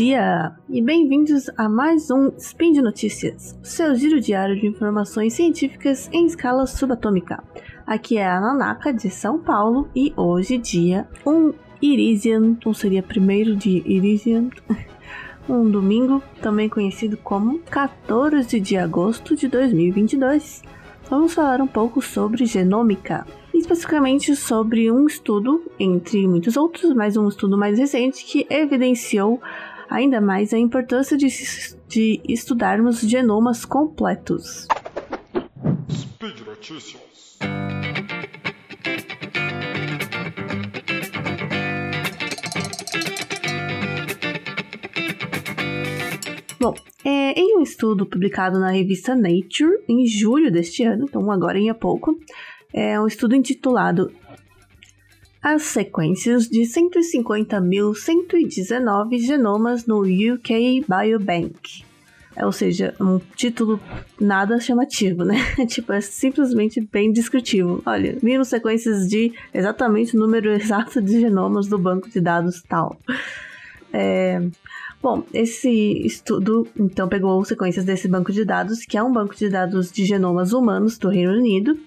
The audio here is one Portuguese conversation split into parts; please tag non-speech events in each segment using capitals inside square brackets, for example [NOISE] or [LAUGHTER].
dia e bem-vindos a mais um Spin de Notícias, seu giro diário de informações científicas em escala subatômica. Aqui é a Nanaka de São Paulo e hoje, dia 1 Irisian, ou seria primeiro de Irisian, [LAUGHS] um domingo, também conhecido como 14 de agosto de 2022. Vamos falar um pouco sobre genômica, especificamente sobre um estudo, entre muitos outros, mas um estudo mais recente que evidenciou ainda mais a importância de, de estudarmos genomas completos. Speed Notícias. Bom, é, em um estudo publicado na revista Nature em julho deste ano, então agora em pouco, é um estudo intitulado As sequências de 150.119 genomas no UK Biobank. É, ou seja, um título nada chamativo, né? [LAUGHS] tipo, é simplesmente bem descritivo. Olha, viram sequências de exatamente o número exato de genomas do banco de dados tal. É, Bom, esse estudo então pegou sequências desse banco de dados, que é um banco de dados de genomas humanos do Reino Unido.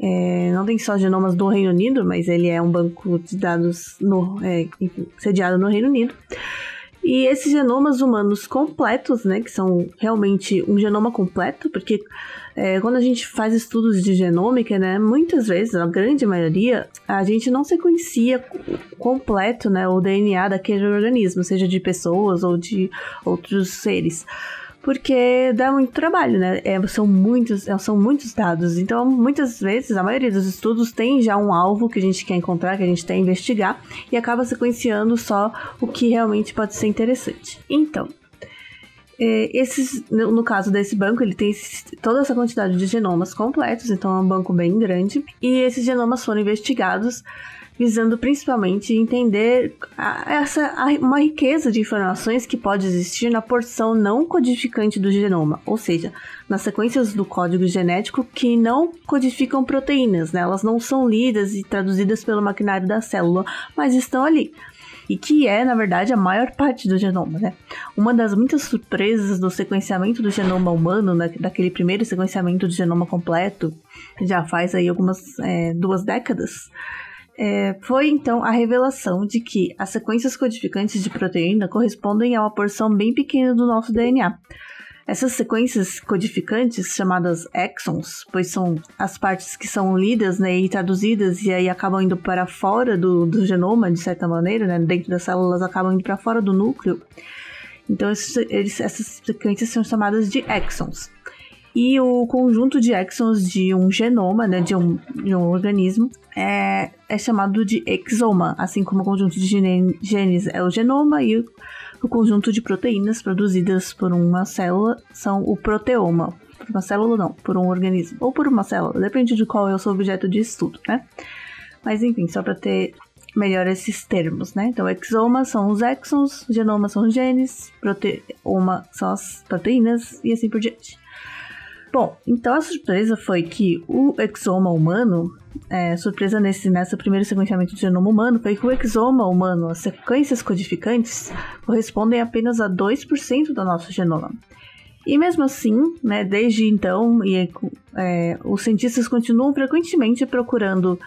É, não tem só genomas do Reino Unido, mas ele é um banco de dados no, é, sediado no Reino Unido. E esses genomas humanos completos, né, que são realmente um genoma completo, porque é, quando a gente faz estudos de genômica, né, muitas vezes, a grande maioria, a gente não sequencia completo, né, o DNA daquele organismo, seja de pessoas ou de outros seres porque dá muito trabalho, né? É, são, muitos, é, são muitos dados. Então, muitas vezes, a maioria dos estudos tem já um alvo que a gente quer encontrar, que a gente quer investigar, e acaba sequenciando só o que realmente pode ser interessante. Então, esses, no caso desse banco, ele tem toda essa quantidade de genomas completos, então é um banco bem grande, e esses genomas foram investigados visando principalmente entender a, essa a, uma riqueza de informações que pode existir na porção não codificante do genoma, ou seja, nas sequências do código genético que não codificam proteínas, né? elas não são lidas e traduzidas pelo maquinário da célula, mas estão ali e que é, na verdade, a maior parte do genoma, né? Uma das muitas surpresas do sequenciamento do genoma humano, né, daquele primeiro sequenciamento do genoma completo, já faz aí algumas é, duas décadas, é, foi então a revelação de que as sequências codificantes de proteína correspondem a uma porção bem pequena do nosso DNA. Essas sequências codificantes, chamadas exons, pois são as partes que são lidas né, e traduzidas e aí acabam indo para fora do, do genoma, de certa maneira, né, dentro das células acabam indo para fora do núcleo. Então, esses, eles, essas sequências são chamadas de exons. E o conjunto de exons de um genoma, né, de um, de um organismo, é, é chamado de exoma, assim como o conjunto de genes é o genoma e o, o conjunto de proteínas produzidas por uma célula são o proteoma. Por uma célula não, por um organismo. Ou por uma célula, depende de qual é o seu objeto de estudo, né? Mas enfim, só para ter melhor esses termos, né? Então, exoma são os exons, genoma são os genes, proteoma são as proteínas e assim por diante. Bom, então a surpresa foi que o exoma humano, é, surpresa nesse nessa primeiro sequenciamento do genoma humano, foi que o exoma humano, as sequências codificantes, correspondem apenas a 2% do nosso genoma. E mesmo assim, né, desde então, e, é, os cientistas continuam frequentemente procurando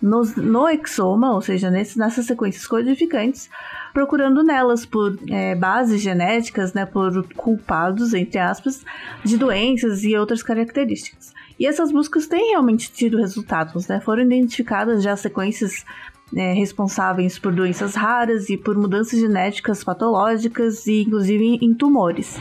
nos, no exoma, ou seja, nesse, nessas sequências codificantes, procurando nelas por é, bases genéticas, né, por culpados, entre aspas, de doenças e outras características. E essas buscas têm realmente tido resultados, né? Foram identificadas já sequências é, responsáveis por doenças raras e por mudanças genéticas patológicas e inclusive em, em tumores.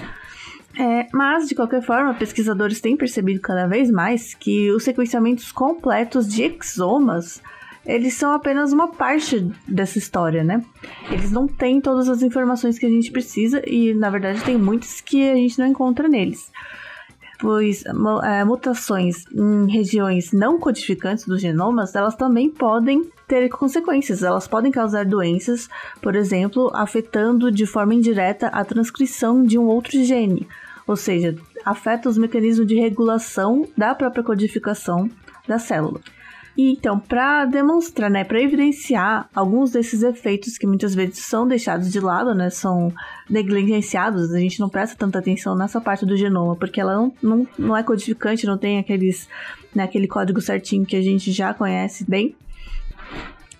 É, mas, de qualquer forma, pesquisadores têm percebido cada vez mais que os sequenciamentos completos de exomas eles são apenas uma parte dessa história, né? Eles não têm todas as informações que a gente precisa e, na verdade, tem muitas que a gente não encontra neles. Pois é, mutações em regiões não codificantes dos genomas, elas também podem ter consequências. Elas podem causar doenças, por exemplo, afetando de forma indireta a transcrição de um outro gene, ou seja, afeta os mecanismos de regulação da própria codificação da célula. Então, para demonstrar, né, para evidenciar alguns desses efeitos que muitas vezes são deixados de lado, né, são negligenciados, a gente não presta tanta atenção nessa parte do genoma, porque ela não, não, não é codificante, não tem aqueles, né, aquele código certinho que a gente já conhece bem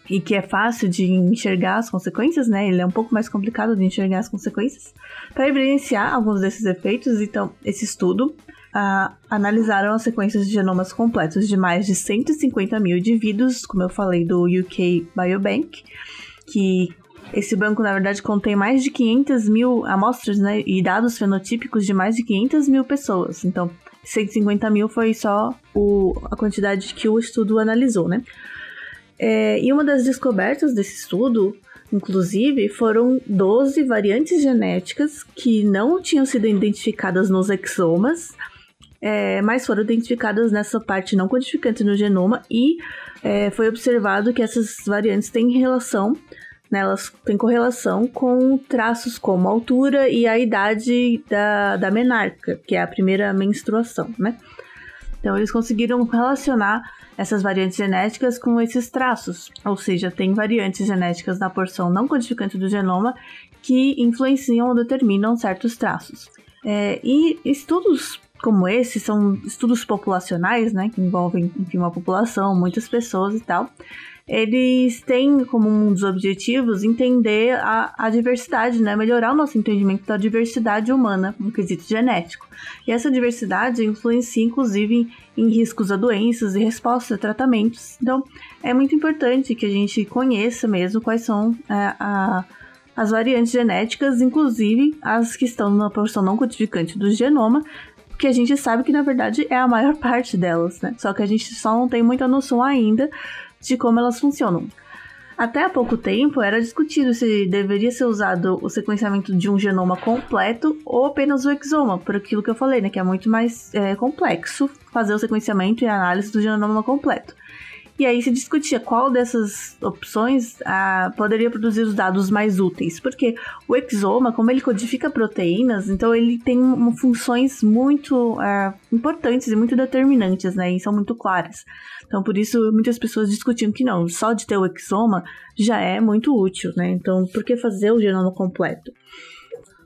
e que é fácil de enxergar as consequências, né? Ele é um pouco mais complicado de enxergar as consequências. Para evidenciar alguns desses efeitos, então, esse estudo uh, analisaram as sequências de genomas completos de mais de 150 mil indivíduos, como eu falei, do UK Biobank, que esse banco, na verdade, contém mais de 500 mil amostras né, e dados fenotípicos de mais de 500 mil pessoas. Então, 150 mil foi só o, a quantidade que o estudo analisou, né? É, e uma das descobertas desse estudo, inclusive, foram 12 variantes genéticas que não tinham sido identificadas nos exomas, é, mas foram identificadas nessa parte não codificante no genoma e é, foi observado que essas variantes têm relação, né, elas têm correlação com traços como a altura e a idade da, da menarca, que é a primeira menstruação, né? Então eles conseguiram relacionar essas variantes genéticas com esses traços, ou seja, tem variantes genéticas na porção não codificante do genoma que influenciam ou determinam certos traços. É, e estudos como esse são estudos populacionais, né, que envolvem enfim, uma população, muitas pessoas e tal. Eles têm como um dos objetivos entender a, a diversidade, né, melhorar o nosso entendimento da diversidade humana no quesito genético. E essa diversidade influencia inclusive em, riscos a doenças e respostas a tratamentos. Então, é muito importante que a gente conheça mesmo quais são é, a as variantes genéticas, inclusive as que estão na porção não codificante do genoma, que a gente sabe que na verdade é a maior [LAUGHS] parte delas, né? Só que a gente só não tem muita noção ainda de como elas funcionam. Até há pouco tempo era discutido se deveria ser usado o sequenciamento de um genoma completo ou apenas o exoma, por aquilo que eu falei, né? Que é muito mais é, complexo fazer o sequenciamento e análise do genoma completo. E aí se discutia qual dessas opções ah, poderia produzir os dados mais úteis, porque o exoma, como ele codifica proteínas, então ele tem funções muito ah, importantes e muito determinantes, né? E são muito claras. Então, por isso, muitas pessoas discutiam que não, só de ter o exoma já é muito útil, né? Então, por que fazer o genoma completo?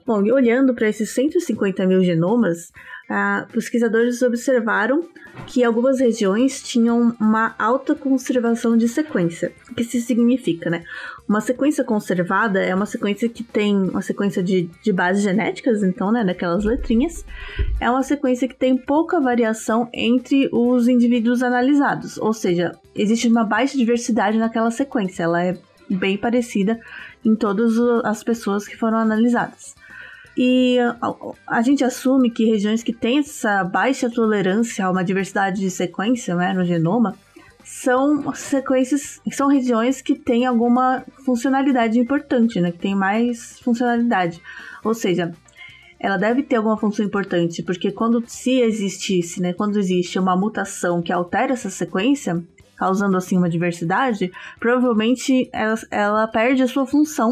Bom, e olhando para esses 150 mil genomas, ah, pesquisadores observaram que algumas regiões tinham uma alta conservação de sequência. O que isso significa, né? Uma sequência conservada é uma sequência que tem uma sequência de, de bases genéticas, então, né, daquelas letrinhas. É uma sequência que tem pouca variação entre os indivíduos analisados, ou seja, existe uma baixa diversidade naquela sequência, ela é bem parecida em todas as pessoas que foram analisadas. E a, gente assume que regiões que têm essa baixa tolerância a uma diversidade de sequência né, no genoma são sequências, são regiões que têm alguma funcionalidade importante, né, que tem mais funcionalidade. Ou seja, ela deve ter alguma função importante, porque quando se existisse, né, quando existe uma mutação que altera essa sequência, causando assim uma diversidade, provavelmente ela, ela perde a sua função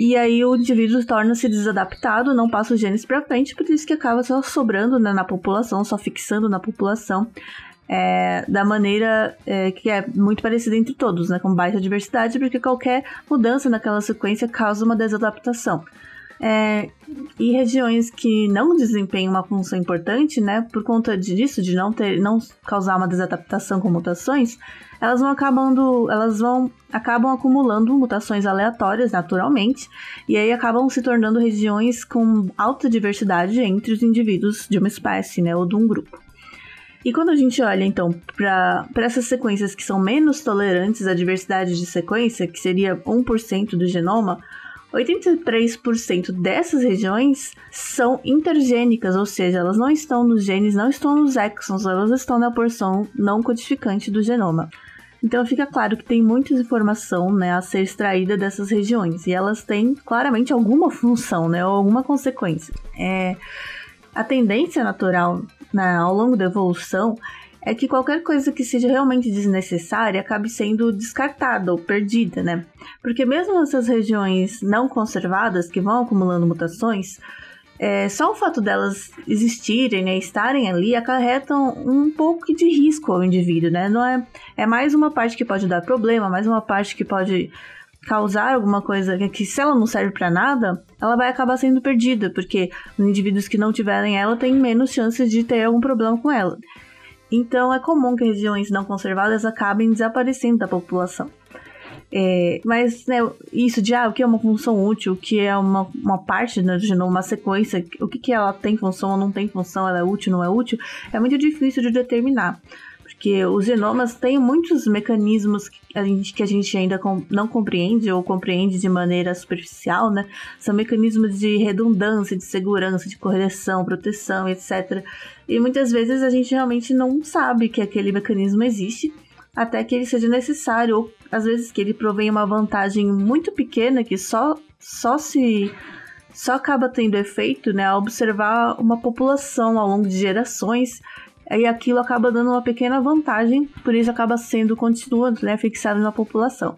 e aí o indivíduo torna-se desadaptado, não passa os genes para frente, por isso que acaba só sobrando né, na população, só fixando na população. É, da maneira é, que é muito parecida entre todos, né, com baixa diversidade, porque qualquer mudança naquela sequência causa uma desadaptação. É, e regiões que não desempenham uma função importante, né, por conta disso, de não ter, não causar uma desadaptação com mutações, elas vão acabando, elas vão acabam acumulando mutações aleatórias naturalmente, e aí acabam se tornando regiões com alta diversidade entre os indivíduos de uma espécie, né, ou de um grupo. E quando a gente olha então para essas sequências que são menos tolerantes à diversidade de sequência, que seria 1% do genoma, 83% dessas regiões são intergênicas, ou seja, elas não estão nos genes, não estão nos exons, elas estão na porção não codificante do genoma. Então fica claro que tem muita informação né, a ser extraída dessas regiões e elas têm claramente alguma função, né, ou alguma consequência. É, a tendência natural né, ao longo da evolução é que qualquer coisa que seja realmente desnecessária acabe sendo descartada ou perdida, né? Porque mesmo essas regiões não conservadas que vão acumulando mutações, é, só o fato delas existirem, né, estarem ali, acarretam um pouco de risco ao indivíduo, né? Não é, é mais uma parte que pode dar problema, mais uma parte que pode causar alguma coisa que se ela não serve para nada, ela vai acabar sendo perdida, porque indivíduos que não tiverem ela têm menos chances de ter algum problema com ela. Então é comum que regiões não conservadas acabem desaparecendo da população. É, mas né, isso de ah, o que é uma função útil, o que é uma, uma parte né, do genoma, uma sequência, o que, que ela tem função ou não tem função, ela é útil ou não é útil, é muito difícil de determinar. Porque os genomas têm muitos mecanismos que a gente, que a gente ainda com, não compreende ou compreende de maneira superficial, né? São mecanismos de redundância, de segurança, de correção, proteção, etc. E muitas vezes a gente realmente não sabe que aquele mecanismo existe até que ele seja necessário, ou às vezes que ele provém uma vantagem muito pequena que só, só se só acaba tendo efeito, né, ao observar uma população ao longo de gerações, e aquilo acaba dando uma pequena vantagem, por isso acaba sendo continua, né, fixado na população.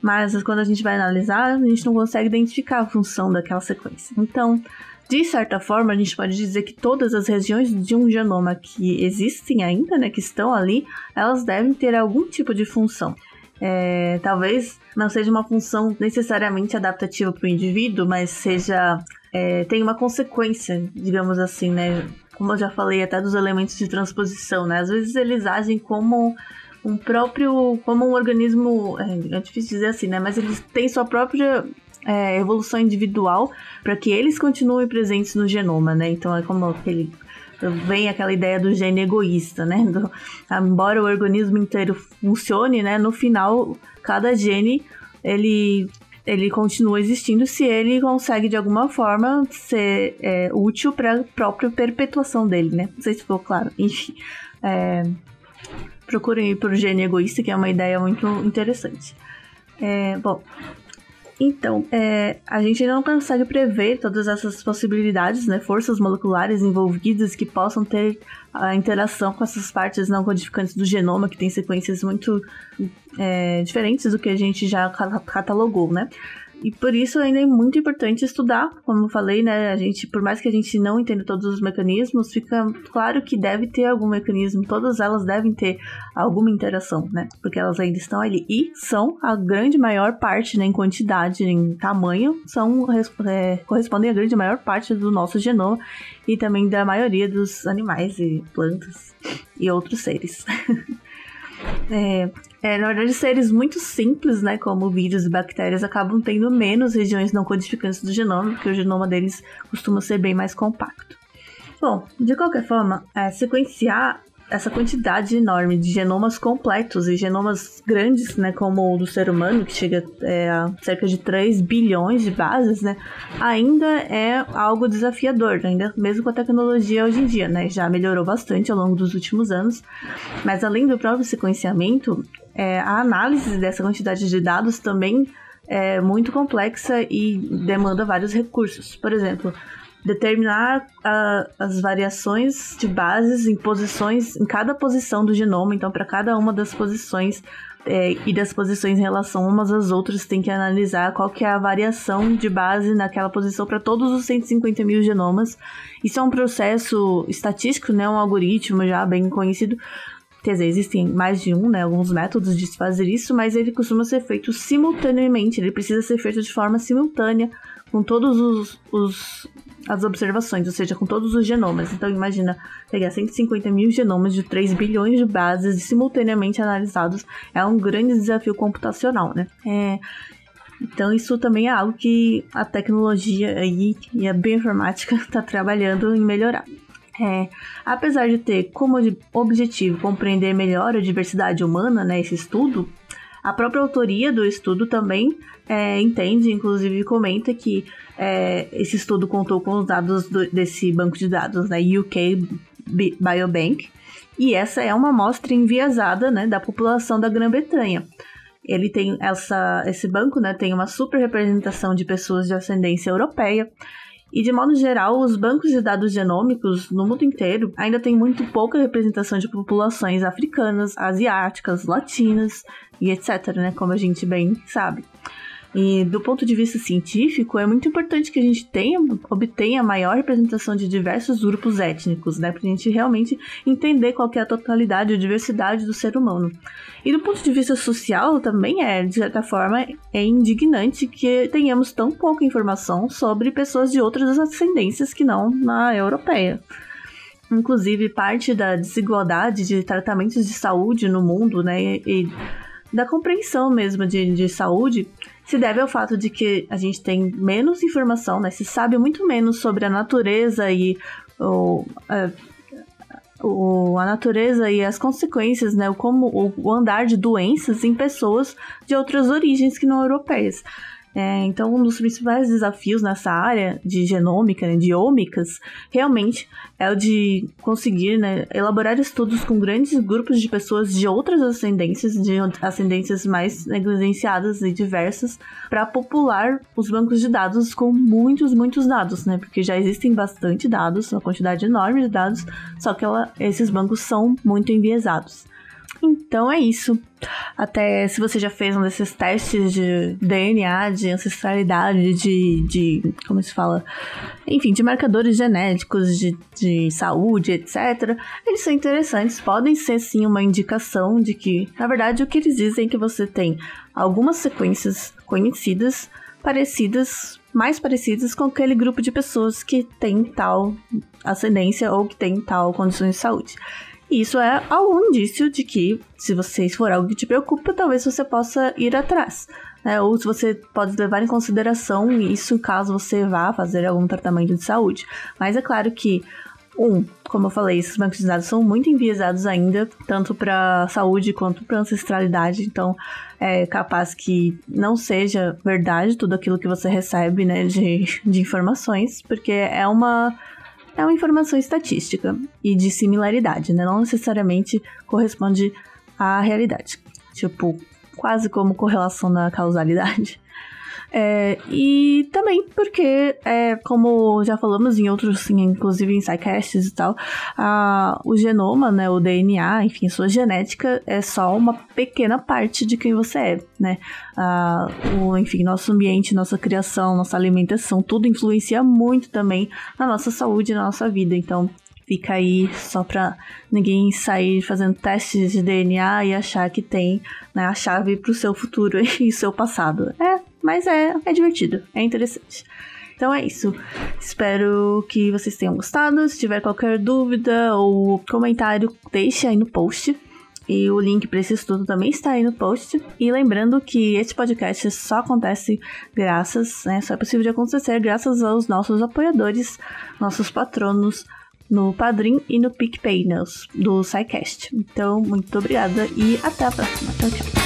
Mas quando a gente vai analisar, a gente não consegue identificar a função daquela sequência. Então, de certa forma, a gente pode dizer que todas as regiões de um genoma que existem ainda, né, que estão ali, elas devem ter algum tipo de função. É, talvez não seja uma função necessariamente adaptativa para o indivíduo, mas seja é, tem uma consequência, digamos assim, né? Como eu já falei até dos elementos de transposição, né? Às vezes eles agem como um próprio, como um organismo, é, é difícil dizer assim, né? Mas eles têm sua própria é, evolução individual para que eles continuem presentes no genoma, né? Então é como aquele vem aquela ideia do gene egoísta, né? Do, embora o organismo inteiro funcione, né? No final, cada gene ele ele continua existindo se ele consegue de alguma forma ser é, útil para a própria perpetuação dele, né? Não sei se ficou claro. Enfim, é, procurem ir por gene egoísta, que é uma ideia muito interessante. É, bom, então, é, a gente não consegue prever todas essas possibilidades, né? Forças moleculares envolvidas que possam ter a interação com essas partes não codificantes do genoma, que tem sequências muito é, diferentes do que a gente já catalogou, né? E por isso ainda é muito importante estudar, como eu falei, né? A gente, por mais que a gente não entenda todos os mecanismos, fica claro que deve ter algum mecanismo, todas elas devem ter alguma interação, né? Porque elas ainda estão ali. E são a grande maior parte, né, em quantidade, em tamanho, são é, correspondem à grande maior parte do nosso genoma e também da maioria dos animais e plantas e outros seres. [LAUGHS] É, é, na verdade, seres muito simples, né, como vírus e bactérias, acabam tendo menos regiões não codificantes do genoma, porque o genoma deles costuma ser bem mais compacto. Bom, de qualquer forma, é, sequenciar essa quantidade enorme de genomas completos e genomas grandes, né, como o do ser humano, que chega é, a cerca de 3 bilhões de bases, né, ainda é algo desafiador, ainda mesmo com a tecnologia hoje em dia, né, já melhorou bastante ao longo dos últimos anos, mas além do próprio sequenciamento, é, a análise dessa quantidade de dados também é muito complexa e demanda vários recursos. Por exemplo, determinar uh, as variações de bases em posições, em cada posição do genoma. Então, para cada uma das posições é, e das posições em relação umas às outras, tem que analisar qual que é a variação de base naquela posição para todos os 150 mil genomas. Isso é um processo estatístico, né, um algoritmo já bem conhecido. Quer dizer, existem mais de um, né, alguns métodos de fazer isso, mas ele costuma ser feito simultaneamente, ele precisa ser feito de forma simultânea com todos os, os as observações, ou seja, com todos os genomas. Então, imagina pegar 150 mil genomas de 3 bilhões de bases simultaneamente analisados. É um grande desafio computacional, né? É, então, isso também é algo que a tecnologia aí, e a bioinformática está [LAUGHS] trabalhando em melhorar. É, apesar de ter como objetivo compreender melhor a diversidade humana, né, esse estudo, a própria autoria do estudo também é, entende, inclusive comenta que é, esse estudo contou com os dados do, desse banco de dados, né, UK Biobank, e essa é uma amostra enviesada né, da população da Grã-Bretanha. Ele tem essa, esse banco, né, tem uma super representação de pessoas de ascendência europeia, e de modo geral, os bancos de dados genômicos no mundo inteiro ainda têm muito pouca representação de populações africanas, asiáticas, latinas e etc, né, como a gente bem sabe. E do ponto de vista científico, é muito importante que a gente tenha, obtenha maior representação de diversos grupos étnicos, né? Pra gente realmente entender qual é a totalidade e diversidade do ser humano. E do ponto de vista social, também é, de certa forma, é indignante que tenhamos tão pouca informação sobre pessoas de outras ascendências que não na europeia. Inclusive, parte da desigualdade de tratamentos de saúde no mundo, né? E, da compreensão mesmo de, de saúde se deve ao fato de que a gente tem menos informação, né? Se sabe muito menos sobre a natureza e o, a, o, a natureza e as consequências, né? O, como, o andar de doenças em pessoas de outras origens que não europeias. É, então, um dos principais desafios nessa área de genômica, né, de ômicas, realmente é o de conseguir né, elaborar estudos com grandes grupos de pessoas de outras ascendências, de ascendências mais negligenciadas e diversas, para popular os bancos de dados com muitos, muitos dados, né? Porque já existem bastante dados, uma quantidade enorme de dados, só que ela, esses bancos são muito enviesados. Então é isso. Até se você já fez um desses testes de DNA, de ancestralidade, de. de como se fala? Enfim, de marcadores genéticos, de, de saúde, etc. Eles são interessantes, podem ser sim uma indicação de que, na verdade, o que eles dizem é que você tem algumas sequências conhecidas, parecidas, mais parecidas com aquele grupo de pessoas que tem tal ascendência ou que tem tal condições de saúde. Isso é algum indício de que, se você for algo que te preocupa, talvez você possa ir atrás. Né? Ou se você pode levar em consideração isso caso você vá fazer algum tratamento de saúde. Mas é claro que, um, como eu falei, esses bancos de dados são muito enviesados ainda, tanto para saúde quanto para ancestralidade, então é capaz que não seja verdade tudo aquilo que você recebe né, de, de informações, porque é uma é uma informação estatística e de similaridade, né? Não necessariamente corresponde à realidade. Tipo, quase como correlação na causalidade. É, e também porque, é, como já falamos em outros, sim, inclusive em SciCasts e tal, a, o genoma, né, o DNA, enfim, sua genética é só uma pequena parte de quem você é, né? A, o, enfim, nosso ambiente, nossa criação, nossa alimentação, tudo influencia muito também na nossa saúde, na nossa vida. Então, fica aí só pra ninguém sair fazendo testes de DNA e achar que tem né, a chave pro seu futuro [LAUGHS] e seu passado. É, mas é, é divertido, é interessante. Então é isso. Espero que vocês tenham gostado. Se tiver qualquer dúvida ou comentário, deixe aí no post. E o link para esse estudo também está aí no post. E lembrando que esse podcast só acontece graças, né? Só é possível de acontecer graças aos nossos apoiadores, nossos patronos no Padrim e no PicPay né, do SciCast. Então, muito obrigada e até a próxima. Tchau, tchau.